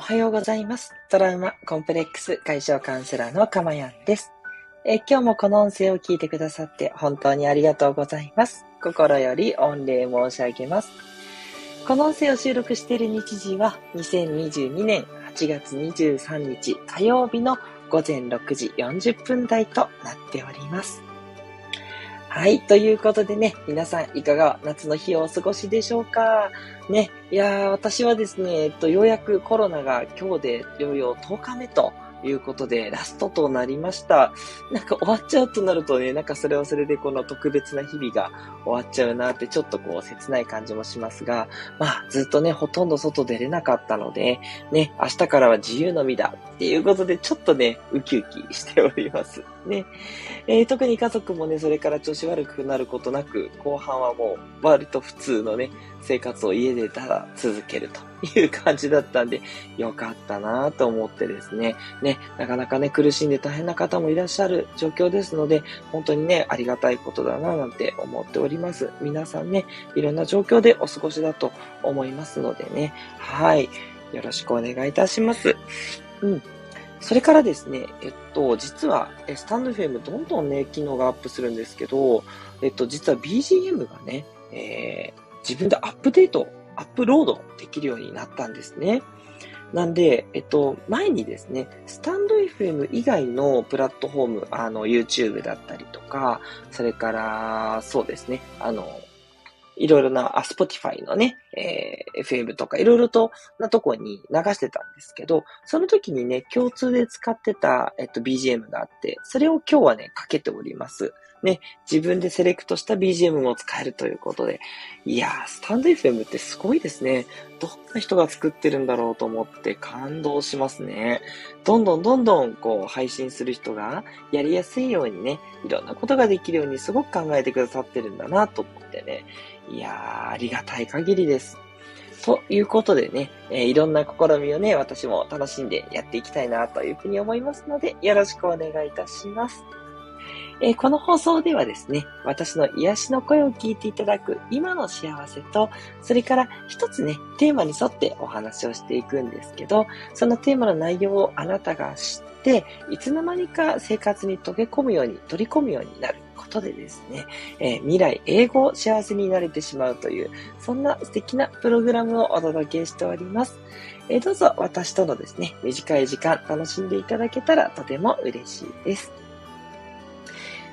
おはようございます。トラウマコンプレックス解消カウンセラーのかまやんです。え今日もこの音声を聞いてくださって本当にありがとうございます。心より御礼申し上げます。この音声を収録している日時は2022年8月23日火曜日の午前6時40分台となっております。はい。ということでね、皆さんいかが夏の日をお過ごしでしょうか？ね。いやー、私はですね、えっと、ようやくコロナが今日でいよいよ10日目ということで、ラストとなりました。なんか終わっちゃうとなるとね、なんかそれはそれでこの特別な日々が終わっちゃうなってちょっとこう切ない感じもしますが、まあずっとね、ほとんど外出れなかったので、ね、明日からは自由の身だっていうことでちょっとね、ウキウキしております。ね。えー特に家族もね、それから調子悪くなることなく、後半はもう割と普通のね、生活を家でただ続けるという感じだったんで、よかったなぁと思ってですね、ね、なかなかね、苦しんで大変な方もいらっしゃる状況ですので、本当にね、ありがたいことだなぁなんて思っております。皆さんね、いろんな状況でお過ごしだと思いますのでね、はい、よろしくお願いいたします。うん。それからですね、えっと、実は、スタンド FM どんどんね、機能がアップするんですけど、えっと、実は BGM がね、えー自分でアップデート、アップロードできるようになったんですね。なんで、えっと、前にですね、スタンド FM 以外のプラットフォーム、あの、YouTube だったりとか、それから、そうですね、あの、いろいろな、あ、Spotify のね、えー FM とかいろいろとなとこに流してたんですけど、その時にね、共通で使ってた、えっと、BGM があって、それを今日はね、かけております。ね、自分でセレクトした BGM も使えるということで、いやー、スタンド FM ってすごいですね。どんな人が作ってるんだろうと思って感動しますね。どんどんどんどんこう配信する人がやりやすいようにね、いろんなことができるようにすごく考えてくださってるんだなと思ってね。いやー、ありがたい限りです。ということでね、えーいろんな試みをね、私も楽しんでやっていきたいなというふうに思いますので、よろしくお願いいたします。えーこの放送ではですね、私の癒しの声を聞いていただく今の幸せと、それから一つね、テーマに沿ってお話をしていくんですけど、そのテーマの内容をあなたが知って、いつの間にか生活に溶け込むように、取り込むようになることでですね、えー未来、英語を、幸せになれてしまうという、そんな素敵なプログラムをお届けしております。えーどうぞ私とのですね、短い時間楽しんでいただけたらとても嬉しいです。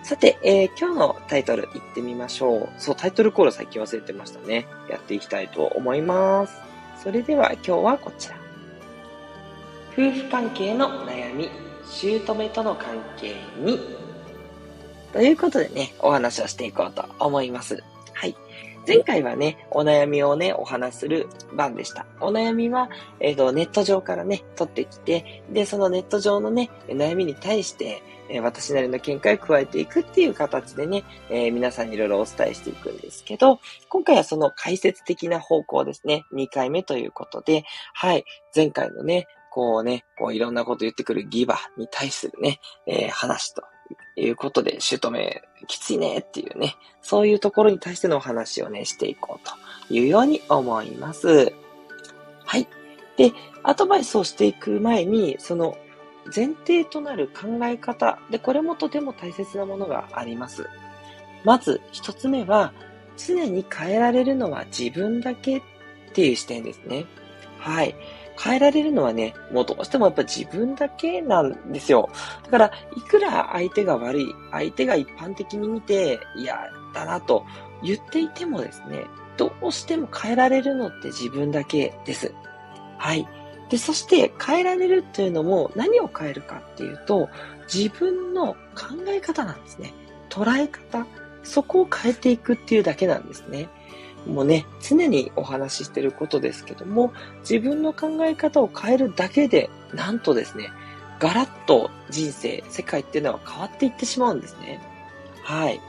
さて、えー今日のタイトルいってみましょう。そう、タイトルコール最近忘れてましたね。やっていきたいと思います。それでは今日はこちら。夫婦関係の悩み、姑との関係に。ということでね、お話をしていこうと思います。前回はね、お悩みをね、お話する番でした。お悩みは、えっ、と、ネット上からね、取ってきて、で、そのネット上のね、悩みに対して、え私なりの見解を加えていくっていう形でね、えー皆さんにいろいろお伝えしていくんですけど、今回はその解説的な方向ですね、2回目ということで、はい、前回のね、こうね、こういろんなこと言ってくるギバに対するね、えー話ということで、姑きついねっていうね、そういうところに対してのお話をね、していこうというように思います。はい。で、アドバイスをしていく前に、その前提となる考え方で、これもとても大切なものがあります。まず一つ目は、常に変えられるのは自分だけっていう視点ですね。はい。変えられるのはね、もうどうしてもやっぱ自分だけなんですよ。だから、いくら相手が悪い、相手が一般的に見て嫌だなと言っていてもですね、どうしても変えられるのって自分だけです。はい。で、そして変えられるというのも何を変えるかっていうと、自分の考え方なんですね。捉え方。そこを変えていくっていうだけなんですね。もうね、常にお話ししてることですけども、自分の考え方を変えるだけで、なんとですね、ガラッと人生、世界っていうのは変わっていってしまうんですね。はい。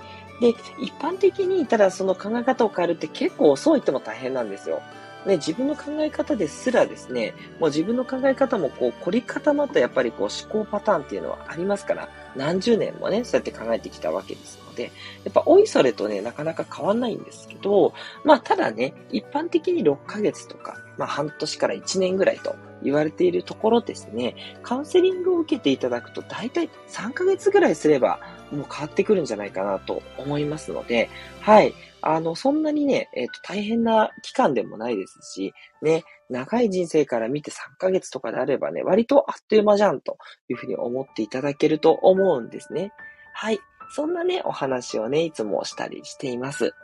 で、一般的に、ただその考え方を変えるって結構遅いっても大変なんですよ。ね、自分の考え方ですらですね、もう自分の考え方もこう凝り固まったやっぱりこう思考パターンっていうのはありますから、何十年もね、そうやって考えてきたわけですで、やっぱおいそれとね、なかなか変わんないんですけど、まあただね、一般的に6ヶ月とか、まあ半年から1年ぐらいと言われているところですね、カウンセリングを受けていただくと大体3ヶ月ぐらいすればもう変わってくるんじゃないかなと思いますので、はい。あの、そんなにね、えっ、ー、と、大変な期間でもないですし、ね、長い人生から見て3ヶ月とかであればね、割とあっという間じゃんというふうに思っていただけると思うんですね。はい。そんなね、お話をね、いつもしたりしています。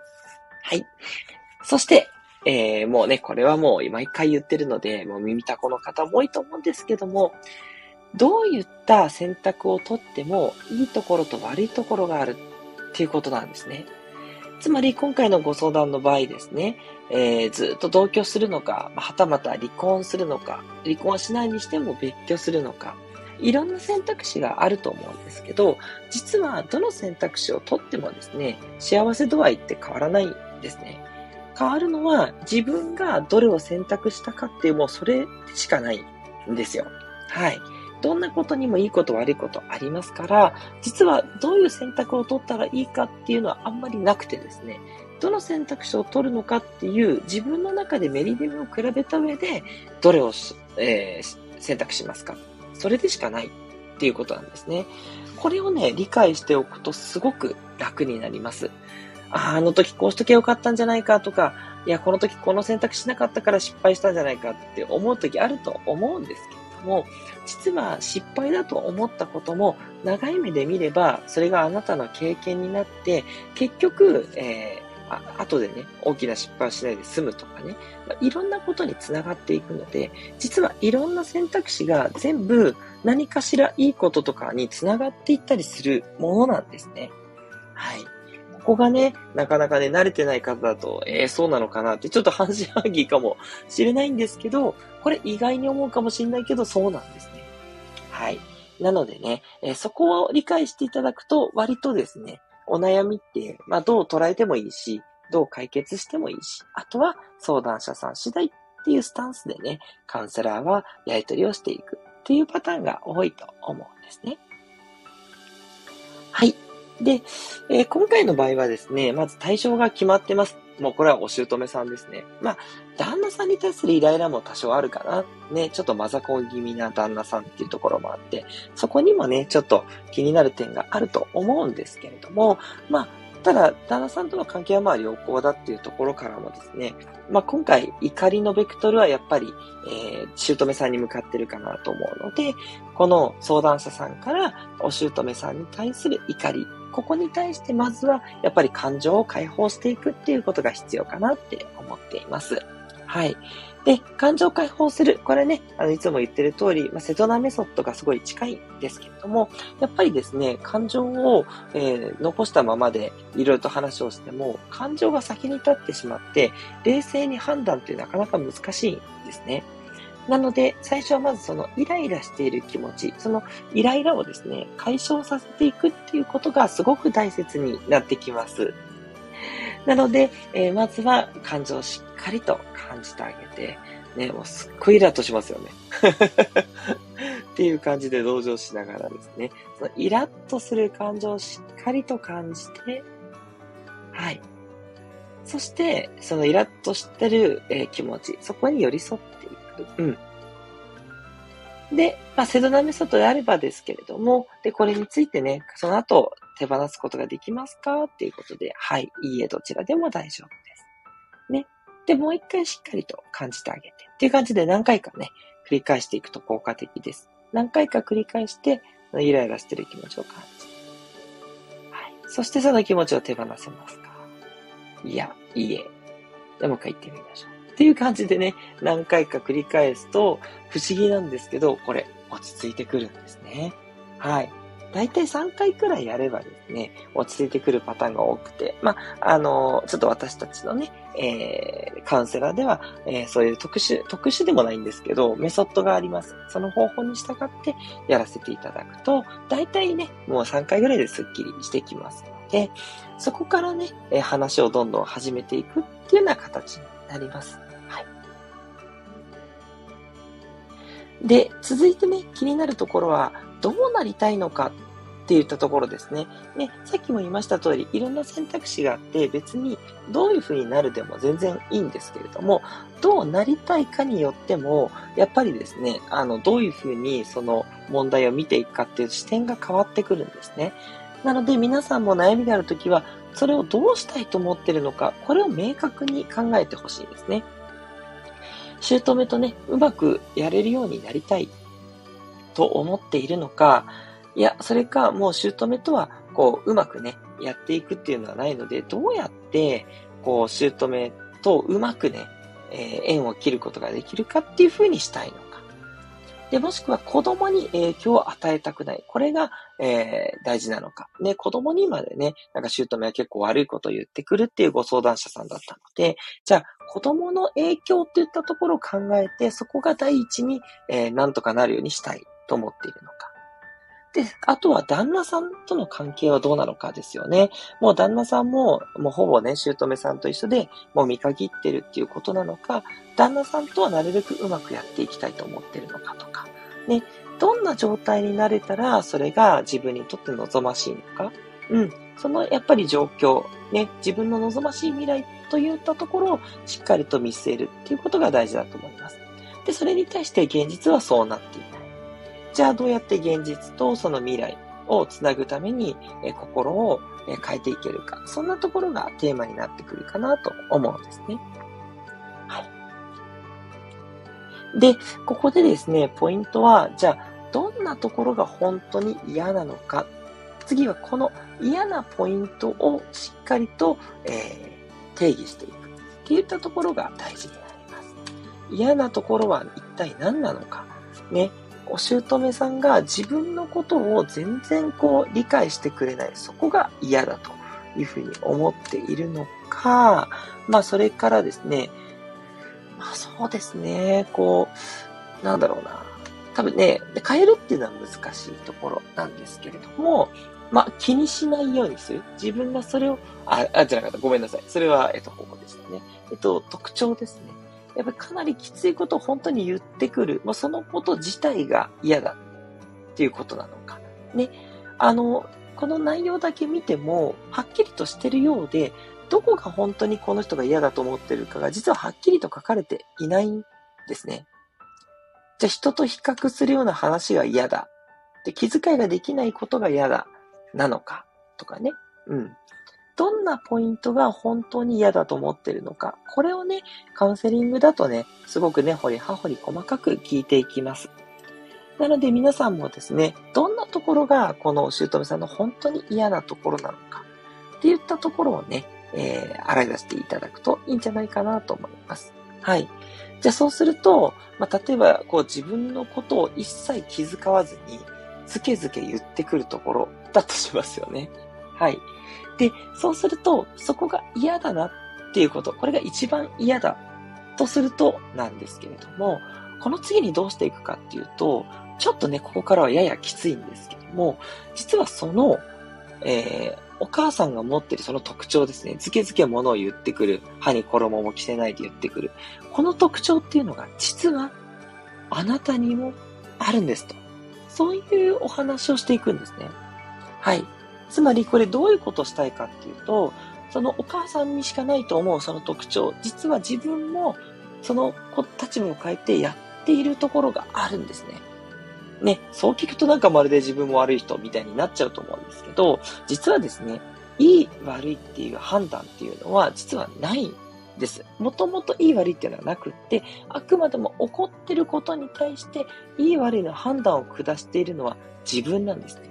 はい。そして、えー、もうね、これはもう毎回言ってるので、もう耳たこの方も多いと思うんですけども、どういった選択をとっても、いいところと悪いところがあるっていうことなんですね。つまり今回のご相談の場合ですね、えー、ずっと同居するのか、はたまた離婚するのか、離婚しないにしても別居するのか、いろんな選択肢があると思うんですけど、実はどの選択肢をとってもですね、幸せ度合いって変わらないんですね。変わるのは自分がどれを選択したかっていうもうそれしかないんですよ。はい。どんなことにもいいこと悪いことありますから、実はどういう選択を取ったらいいかっていうのはあんまりなくてですね、どの選択肢を取るのかっていう自分の中でメリデメを比べた上で、どれを、えー、選択しますかそれでしかないっていうことなんですね。これをね、理解しておくとすごく楽になります。ああの時こうしとけよかったんじゃないかとか、いや、この時この選択しなかったから失敗したんじゃないかって思う時あると思うんですけれども、実は失敗だと思ったことも長い目で見れば、それがあなたの経験になって、結局、えあ後でね、大きな失敗しないで済むとかね、まあ、いろんなことにつながっていくので、実はいろんな選択肢が全部何かしらいいこととかにつながっていったりするものなんですね。はい。ここがね、なかなかね、慣れてない方だと、えー、そうなのかなって、ちょっと半信半疑かもしれないんですけど、これ意外に思うかもしれないけど、そうなんですね。はい。なのでね、えー、そこを理解していただくと、割とですね、お悩みって、まあ、どう捉えてもいいし、どう解決してもいいし、あとは相談者さん次第っていうスタンスでね、カウンセラーはやり取りをしていくっていうパターンが多いと思うんですね。はい。で、えー、今回の場合はですね、まず対象が決まってます。もうこれはお姑さんですね。まあ、旦那さんに対するイライラも多少あるかな。ね、ちょっとマザコン気味な旦那さんっていうところもあって、そこにもね、ちょっと気になる点があると思うんですけれども、まあ、ただ、旦那さんとの関係はまあ良好だっていうところからもですね、まあ今回怒りのベクトルはやっぱり、えー、姑さんに向かってるかなと思うので、この相談者さんからお姑さんに対する怒りここに対してまずはやっぱり感情を解放していくっていうことが必要かなって思っています。はい。で、感情を解放する。これね、あの、いつも言ってる通り、まあ、セトナメソッドがすごい近いんですけれども、やっぱりですね、感情を、えー、残したままでいろいろと話をしても、感情が先に立ってしまって、冷静に判断ってなかなか難しいんですね。なので、最初はまずそのイライラしている気持ち、そのイライラをですね、解消させていくっていうことがすごく大切になってきます。なので、えー、まずは感情をしっかりと感じてあげて、ね、もうすっごいイラッとしますよね。っていう感じで同情しながらですね、そのイラッとする感情をしっかりと感じて、はい。そして、そのイラッとしてる、えー、気持ち、そこに寄り添っうん。で、まあ、セドナメソッドであればですけれども、で、これについてね、その後手放すことができますか？っていうことで、はい、いいえ、どちらでも大丈夫です。ね。で、もう一回しっかりと感じてあげて。っていう感じで何回かね、繰り返していくと効果的です。何回か繰り返して、イライラしてる気持ちを感じて。はい。そしてその気持ちを手放せますか？いや、いいえ。でもう一回言ってみましょう。っていう感じでね、何回か繰り返すと、不思議なんですけど、これ、落ち着いてくるんですね。はい。だいたい3回くらいやればですね、落ち着いてくるパターンが多くて、まあ、あの、ちょっと私たちのね、えー、カウンセラーでは、えー、そういう特殊、特殊でもないんですけど、メソッドがあります。その方法に従ってやらせていただくと、だいたいね、もう3回ぐらいでスッキリしてきますので、そこからね、話をどんどん始めていくっていうような形になります。で、続いてね、気になるところは、どうなりたいのかって言ったところですね。ね、さっきも言いました通り、いろんな選択肢があって、別にどういう風になるでも全然いいんですけれども、どうなりたいかによっても、やっぱりですね、あの、どういう風にその問題を見ていくかっていう視点が変わってくるんですね。なので皆さんも悩みがあるときは、それをどうしたいと思ってるのか、これを明確に考えてほしいですね。姑とね、うまくやれるようになりたいと思っているのか、いや、それか、もう姑とは、こう、うまくね、やっていくっていうのはないので、どうやって、こう、姑とうまくね、えー、縁を切ることができるかっていうふうにしたいの。で、もしくは子供に影響を与えたくない。これが、えー、大事なのか。ね、子供にまでね、なんか姑は結構悪いことを言ってくるっていうご相談者さんだったので、じゃあ、子供の影響っていったところを考えて、そこが第一に、えー、なんとかなるようにしたいと思っているのか。で、あとは旦那さんとの関係はどうなのかですよね。もう旦那さんも、もうほぼね、姑さんと一緒で、もう見限ってるっていうことなのか、旦那さんとはなるべくうまくやっていきたいと思ってるのかとか、ね、どんな状態になれたら、それが自分にとって望ましいのか、うん、そのやっぱり状況、ね、自分の望ましい未来といったところをしっかりと見据えるっていうことが大事だと思います。で、それに対して現実はそうなっていない。じゃあどうやって現実とその未来をつなぐために、え心を変えていけるか。そんなところがテーマになってくるかなと思うんですね。はい。で、ここでですね、ポイントは、じゃあ、どんなところが本当に嫌なのか。次はこの嫌なポイントをしっかりと、えー、定義していく。っていったところが大事になります。嫌なところは一体何なのか。ね。お姑さんが自分のことを全然こう理解してくれない。そこが嫌だというふうに思っているのか、まあそれからですね、まあそうですね、こう、なんだろうな。多分ね、変えるっていうのは難しいところなんですけれども、まあ気にしないようにする。自分がそれを、あ、あ、じゃなかった。ごめんなさい。それは、えっと、ここでしたね。えっと、特徴ですね。やっぱりかなりきついことを本当に言ってくる。まあ、そのこと自体が嫌だっていうことなのか。ね。あの、この内容だけ見ても、はっきりとしてるようで、どこが本当にこの人が嫌だと思ってるかが、実ははっきりと書かれていないんですね。じゃあ人と比較するような話が嫌だ。で、気遣いができないことが嫌だ。なのか。とかね。うん。どんなポイントが本当に嫌だと思ってるのか。これをね、カウンセリングだとね、すごくね、掘り葉掘り細かく聞いていきます。なので皆さんもですね、どんなところがこの姑さんの本当に嫌なところなのかっていったところをね、えー、洗い出していただくといいんじゃないかなと思います。はい。じゃあそうすると、まあ、例えばこう自分のことを一切気遣わずに、ずけずけ言ってくるところだとしますよね。はい。で、そうすると、そこが嫌だなっていうこと、これが一番嫌だとするとなんですけれども、この次にどうしていくかっていうと、ちょっとね、ここからはややきついんですけども、実はその、えー、お母さんが持ってるその特徴ですね。ずけずけ物を言ってくる。歯に衣も着せないで言ってくる。この特徴っていうのが実はあなたにもあるんですと。そういうお話をしていくんですね。はい。つまりこれどういうことをしたいかっていうと、そのお母さんにしかないと思うその特徴、実は自分もその立場を変えてやっているところがあるんですね。ね、そう聞くとなんかまるで自分も悪い人みたいになっちゃうと思うんですけど、実はですね、いい悪いっていう判断っていうのは実はないんです。もともといい悪いっていうのはなくって、あくまでも起こってることに対していい悪いの判断を下しているのは自分なんですね。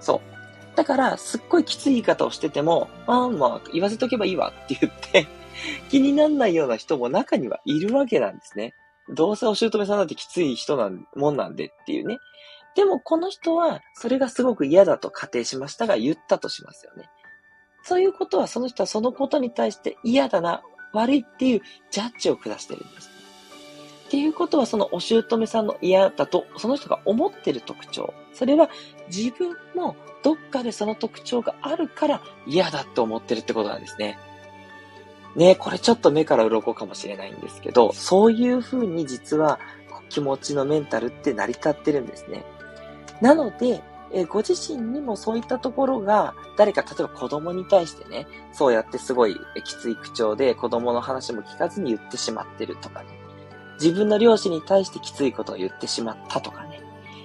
そう。だから、すっごいきつい言い方をしてても、ああ、まあ、言わせとけばいいわって言って 気になんないような人も中にはいるわけなんですね。どうせお姑さんだってきつい人なんもんなんでっていうね。でも、この人は、それがすごく嫌だと仮定しましたが、言ったとしますよね。そういうことは、その人はそのことに対して嫌だな、悪いっていうジャッジを下してるんです。っていうことは、そのお姑さんの嫌だと、その人が思ってる特徴。それは自分もどっかでその特徴があるから嫌だって思ってるってことなんですね。ねこれちょっと目から鱗かもしれないんですけど、そういう風に実は気持ちのメンタルって成り立ってるんですね。なので、え、ご自身にもそういったところが、誰か、例えば子供に対してね、そうやってすごいきつい口調で子供の話も聞かずに言ってしまってるとかね。自分の両親に対してきついことを言ってしまったとかね。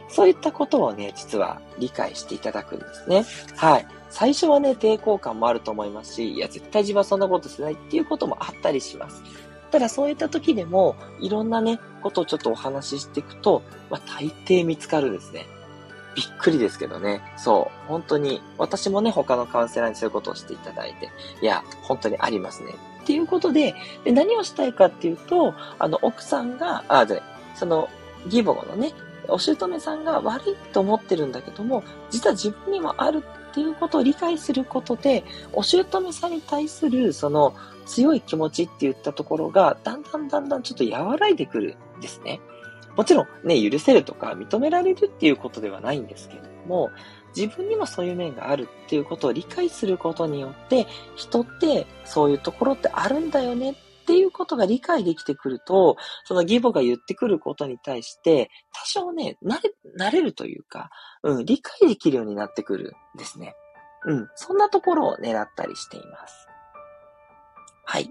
そういったことをね、実は理解していただくんですね。はい。最初はね、抵抗感もあると思いますし、いや、絶対自分はそんなことしないっていうこともあったりします。ただそういった時でも、いろんなね、ことをちょっとお話ししていくと、まあ、大抵見つかるんですね。びっくりですけどね。そう。本当に、私もね、他のカウンセラーにそういうことをしていただいて、いや、本当にありますね。っていうことで、で何をしたいかっていうと、あの、奥さんが、あ、で、その、義母のね、お姑さんが悪いと思ってるんだけども、実は自分にもあるっていうことを理解することで、お姑さんに対するその強い気持ちって言ったところが、だんだんだんだんちょっと和らいでくるんですね。もちろんね、許せるとか認められるっていうことではないんですけれども、自分にもそういう面があるっていうことを理解することによって、人ってそういうところってあるんだよねっていうことが理解できてくると、その義母が言ってくることに対して、多少ね、慣れ、慣れるというか、うん、理解できるようになってくるんですね。うん、そんなところを狙ったりしています。はい。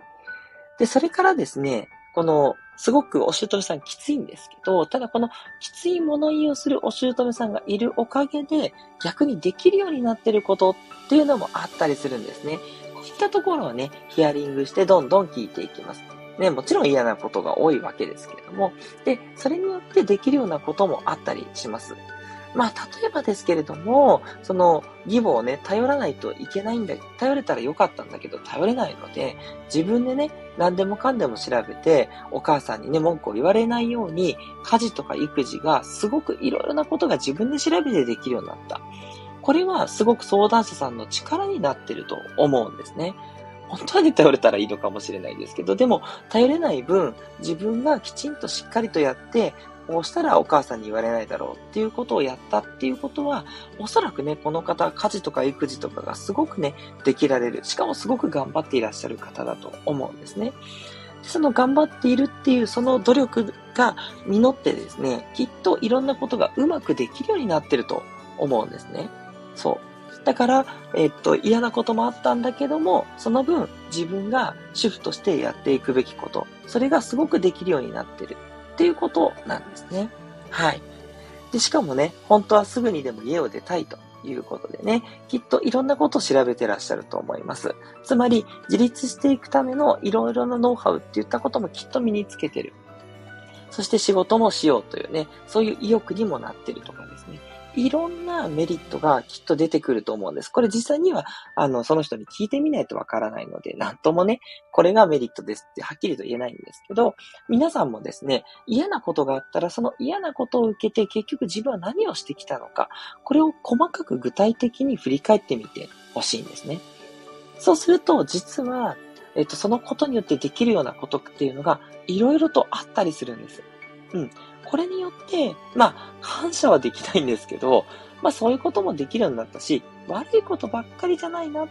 で、それからですね、この、すごくお姑さんきついんですけど、ただこのきつい物言いをするお姑さんがいるおかげで、逆にできるようになってることっていうのもあったりするんですね。こういったところをね、ヒアリングしてどんどん聞いていきます。ね、もちろん嫌なことが多いわけですけれども、で、それによってできるようなこともあったりします。まあ、例えばですけれども、その義母をね、頼らないといけないんだ、頼れたらよかったんだけど、頼れないので、自分でね、何でもかんでも調べて、お母さんにね、文句を言われないように、家事とか育児がすごくいろいろなことが自分で調べてできるようになった。これはすごく相談者さんの力になってると思うんですね。本当に頼れたらいいのかもしれないですけど、でも頼れない分、自分がきちんとしっかりとやって、こうしたらお母さんに言われないだろうっていうことをやったっていうことは、おそらくね、この方、家事とか育児とかがすごくね、できられる。しかもすごく頑張っていらっしゃる方だと思うんですね。その頑張っているっていうその努力が実ってですね、きっといろんなことがうまくできるようになってると思うんですね。そう。だから、えっと、嫌なこともあったんだけども、その分自分が主婦としてやっていくべきこと、それがすごくできるようになってる。っていうことなんですね。はい。で、しかもね、本当はすぐにでも家を出たいということでね、きっといろんなことを調べてらっしゃると思います。つまり、自立していくためのいろいろなノウハウっていったこともきっと身につけてる。そして仕事もしようというね、そういう意欲にもなってるとかですね。いろんなメリットがきっと出てくると思うんです。これ実際には、あの、その人に聞いてみないとわからないので、なんともね、これがメリットですってはっきりと言えないんですけど、皆さんもですね、嫌なことがあったら、その嫌なことを受けて結局自分は何をしてきたのか、これを細かく具体的に振り返ってみてほしいんですね。そうすると、実は、えっと、そのことによってできるようなことっていうのが、いろいろとあったりするんです。うん。これによって、まあ、感謝はできないんですけど、まあそういうこともできるようになったし、悪いことばっかりじゃないなっ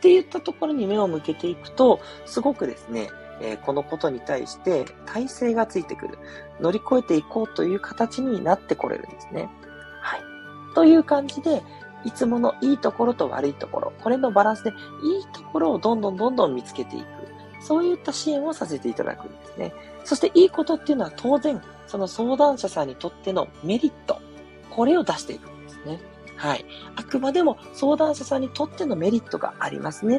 て言ったところに目を向けていくと、すごくですね、えー、このことに対して体制がついてくる。乗り越えていこうという形になってこれるんですね。はい。という感じで、いつものいいところと悪いところ、これのバランスでいいところをどんどんどんどん見つけていく。そういった支援をさせていただくんですね。そしていいことっていうのは当然その相談者さんにとってのメリット、これを出していくんですね。はい。あくまでも相談者さんにとってのメリットがありますね。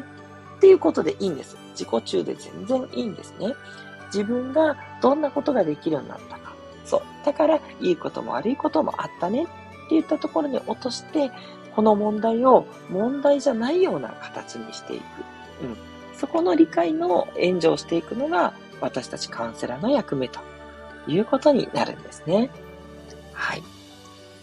っていうことでいいんです。自己中で全然いいんですね。自分がどんなことができるようになったか。そう。だから、いいことも悪いこともあったねって言ったところに落として、この問題を問題じゃないような形にしていく。うん。そこの理解の援助をしていくのが私たちカウンセラーの役目ということになるんですね。はい。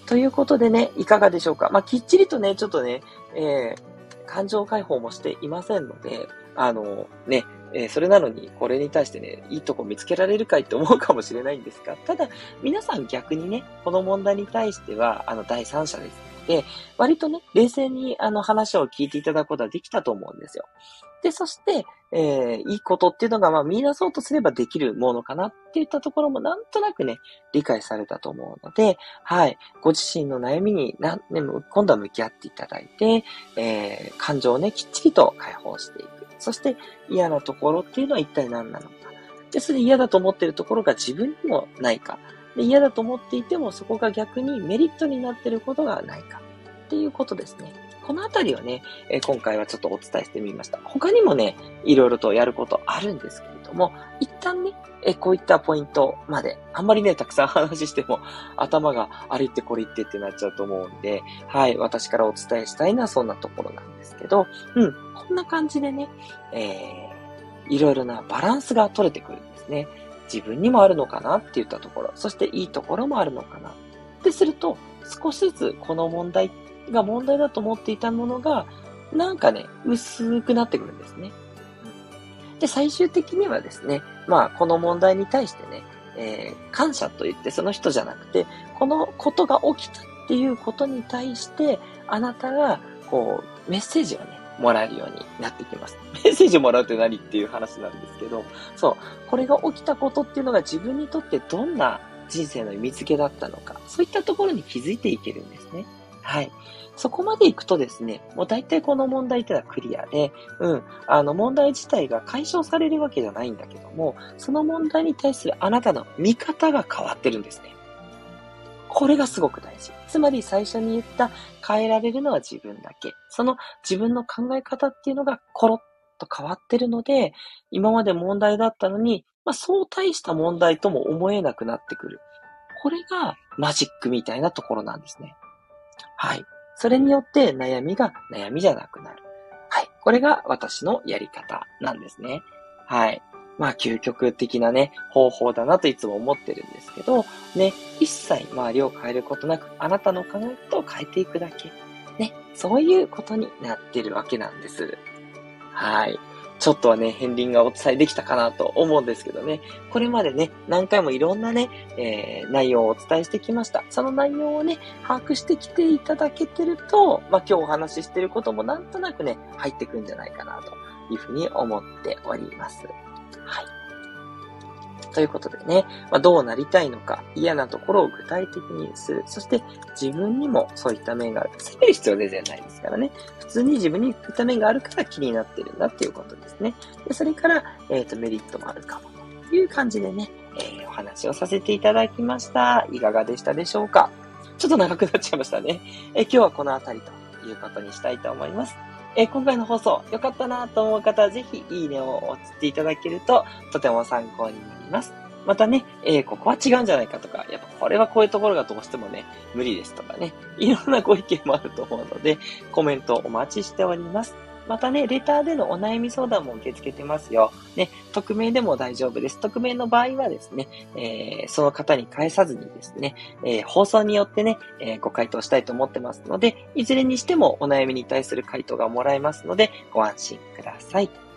ということでね、いかがでしょうか？まあ、きっちりとね、ちょっとね、えー、感情解放もしていませんので、あの、ね、えー、それなのに、これに対してね、いいとこ見つけられるかいって思うかもしれないんですが、ただ、皆さん逆にね、この問題に対しては、あの、第三者ですで、割とね、冷静にあの話を聞いていただくことはできたと思うんですよ。で、そして、えー、いいことっていうのが、まあ、見出そうとすればできるものかなっていったところも、なんとなくね、理解されたと思うので、はい。ご自身の悩みにな、ね、今度は向き合っていただいて、えー、感情をね、きっちりと解放していく。そして、嫌なところっていうのは一体何なのか。で、それで嫌だと思っているところが自分にもないか。で、嫌だと思っていても、そこが逆にメリットになっていることがないか。っていうことですね。このあたりをね、え、今回はちょっとお伝えしてみました。他にもね、いろいろとやることあるんですけれども、一旦ね、え、こういったポイントまで、あんまりね、たくさん話しても、頭があれってこれ言ってってなっちゃうと思うんで、はい、私からお伝えしたいのはそんなところなんですけど、うん、こんな感じでね、えー、いろいろなバランスが取れてくるんですね。自分にもあるのかなって言ったところ、そしていいところもあるのかな。ってすると、少しずつこの問題が問題だと思っていたものが、なんかね、薄くなってくるんですね。で、最終的にはですね、まあ、この問題に対してね、えー、感謝と言ってその人じゃなくて、このことが起きたっていうことに対して、あなたが、こう、メッセージをね、もらえるようになってきます。メッセージをもらうって何っていう話なんですけど、そう、これが起きたことっていうのが自分にとってどんな人生の意味付けだったのか、そういったところに気づいていけるんですね。はい。そこまで行くとですね、もう大体この問題っていうのはクリアで、うん、あの問題自体が解消されるわけじゃないんだけども、その問題に対するあなたの見方が変わってるんですね。これがすごく大事。つまり最初に言った変えられるのは自分だけ。その自分の考え方っていうのがコロッと変わってるので、今まで問題だったのに、まあそう大した問題とも思えなくなってくる。これがマジックみたいなところなんですね。はい。それによって悩みが悩みじゃなくなる。はい。これが私のやり方なんですね。はい。まあ、究極的なね、方法だなといつも思ってるんですけど、ね、一切周りを変えることなく、あなたの考え方を変えていくだけ。ね、そういうことになってるわけなんです。はい。ちょっとはね、片鱗がお伝えできたかなと思うんですけどね。これまでね、何回もいろんなね、えー、内容をお伝えしてきました。その内容をね、把握してきていただけてると、まあ、今日お話ししてることもなんとなくね、入ってくんじゃないかなというふうに思っております。はい。ということでね、まあ、どうなりたいのか、嫌なところを具体的にする。そして自分にもそういった面がある。責める必要全然ないですからね。普通に自分にそういった面があるから気になってるんだっていうことですね。でそれから、えっ、ー、と、メリットもあるかも。という感じでね、えー、お話をさせていただきました。いかがでしたでしょうか？ちょっと長くなっちゃいましたね。えー、今日はこの辺りということにしたいと思います。え、今回の放送良かったなと思う方はぜひいいねを押していただけるととても参考になります。またね、えー、ここは違うんじゃないかとか、やっぱこれはこういうところがどうしてもね、無理ですとかね、いろんなご意見もあると思うので、コメントお待ちしております。またね、レターでのお悩み相談も受け付けてますよ。ね、匿名でも大丈夫です。匿名の場合はですね、えー、その方に返さずにですね、えー、放送によってね、えー、ご回答したいと思ってますので、いずれにしてもお悩みに対する回答がもらえますので、ご安心ください。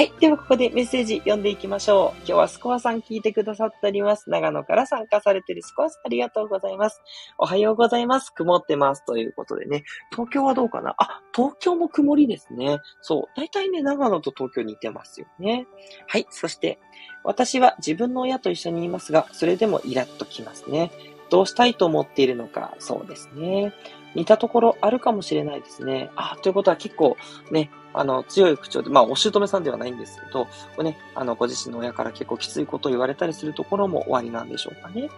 はい。では、ここでメッセージ読んでいきましょう。今日はスコアさん聞いてくださっております。長野から参加されてるスコアさんありがとうございます。おはようございます。曇ってます。ということでね。東京はどうかな？あ、東京も曇りですね。そう。大体ね、長野と東京似てますよね。はい。そして、私は自分の親と一緒にいますが、それでもイラッときますね。どうしたいと思っているのか、そうですね。似たところあるかもしれないですね。あ、ということは結構ね、あの、強い口調で、まあ、お姑さんではないんですけど、こね、あの、ご自身の親から結構きついことを言われたりするところも終わりなんでしょうかね。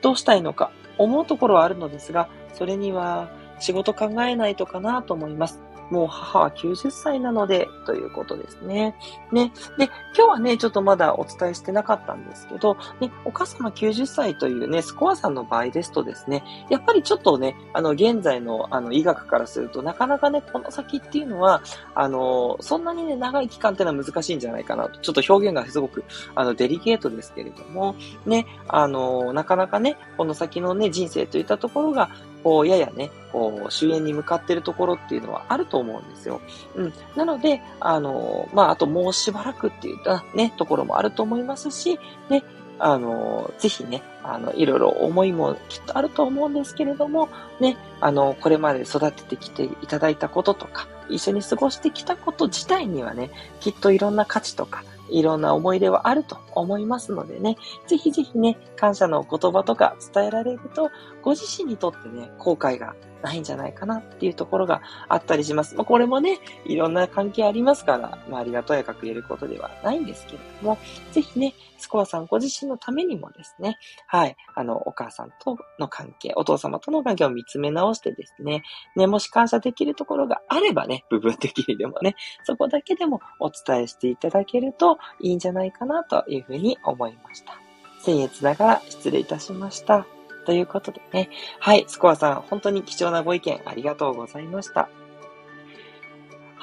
どうしたいのか、思うところはあるのですが、それには仕事考えないとかなと思います。もう母は90歳なので、ということですね。ね。で、今日はね、ちょっとまだお伝えしてなかったんですけど、ね、お母様90歳というね、スコアさんの場合ですとですね、やっぱりちょっとね、あの、現在のあの医学からすると、なかなかね、この先っていうのは、あの、そんなにね、長い期間っていうのは難しいんじゃないかなと。ちょっと表現がすごく、あの、デリケートですけれども、ね、あの、なかなかね、この先のね、人生といったところが、こう、ややね、こう、終焉に向かっているところっていうのはあると思うんですよ。うん。なので、あの、まあ、あともうしばらくっていったね、ところもあると思いますし、ね、あの、ぜひね、あの、いろいろ思いもきっとあると思うんですけれども、ね、あの、これまで育ててきていただいたこととか、一緒に過ごしてきたこと自体にはね、きっといろんな価値とか、いろんな思い出はあると思いますのでね、ぜひぜひね、感謝の言葉とか伝えられると、ご自身にとってね、後悔がないんじゃないかなっていうところがあったりします。まあ、これもね、いろんな関係ありますから、まあ、ありがとやかく言えることではないんですけれども、ぜひね、スコアさんご自身のためにもですね、はい、あの、お母さんとの関係、お父様との関係を見つめ直してですね、ね、もし感謝できるところがあればね、部分的にでもね、そこだけでもお伝えしていただけるといいんじゃないかなというふうに思いました。僭越ながら失礼いたしました。ということでね。はい、スコアさん、本当に貴重なご意見ありがとうございました。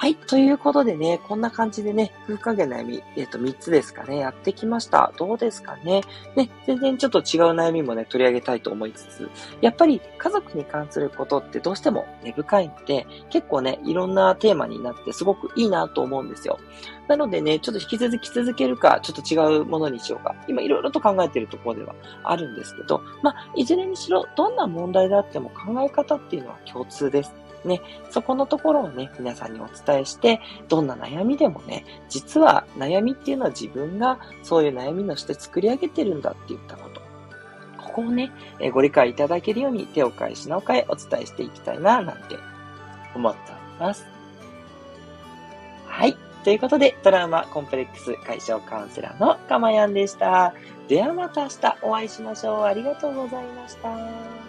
はい。ということでね、こんな感じでね、夫婦関係の悩み、えっ、ー、と、3つですかね、やってきました。どうですかね？ね、全然ちょっと違う悩みもね、取り上げたいと思いつつ、やっぱり家族に関することってどうしても根深いので、結構ね、いろんなテーマになってすごくいいなと思うんですよ。なのでね、ちょっと引き続き続けるか、ちょっと違うものにしようか。今いろいろと考えているところではあるんですけど、まあ、いずれにしろ、どんな問題であっても考え方っていうのは共通です。ね、そこのところをね、皆さんにお伝えして、どんな悩みでもね、実は悩みっていうのは自分がそういう悩みのして作り上げてるんだって言ったこと。ここをね、えご理解いただけるように手を変え品を変えお伝えしていきたいな、なんて思っております。はい。ということで、トラウマコンプレックス解消カウンセラーのかまやんでした。ではまた明日お会いしましょう。ありがとうございました。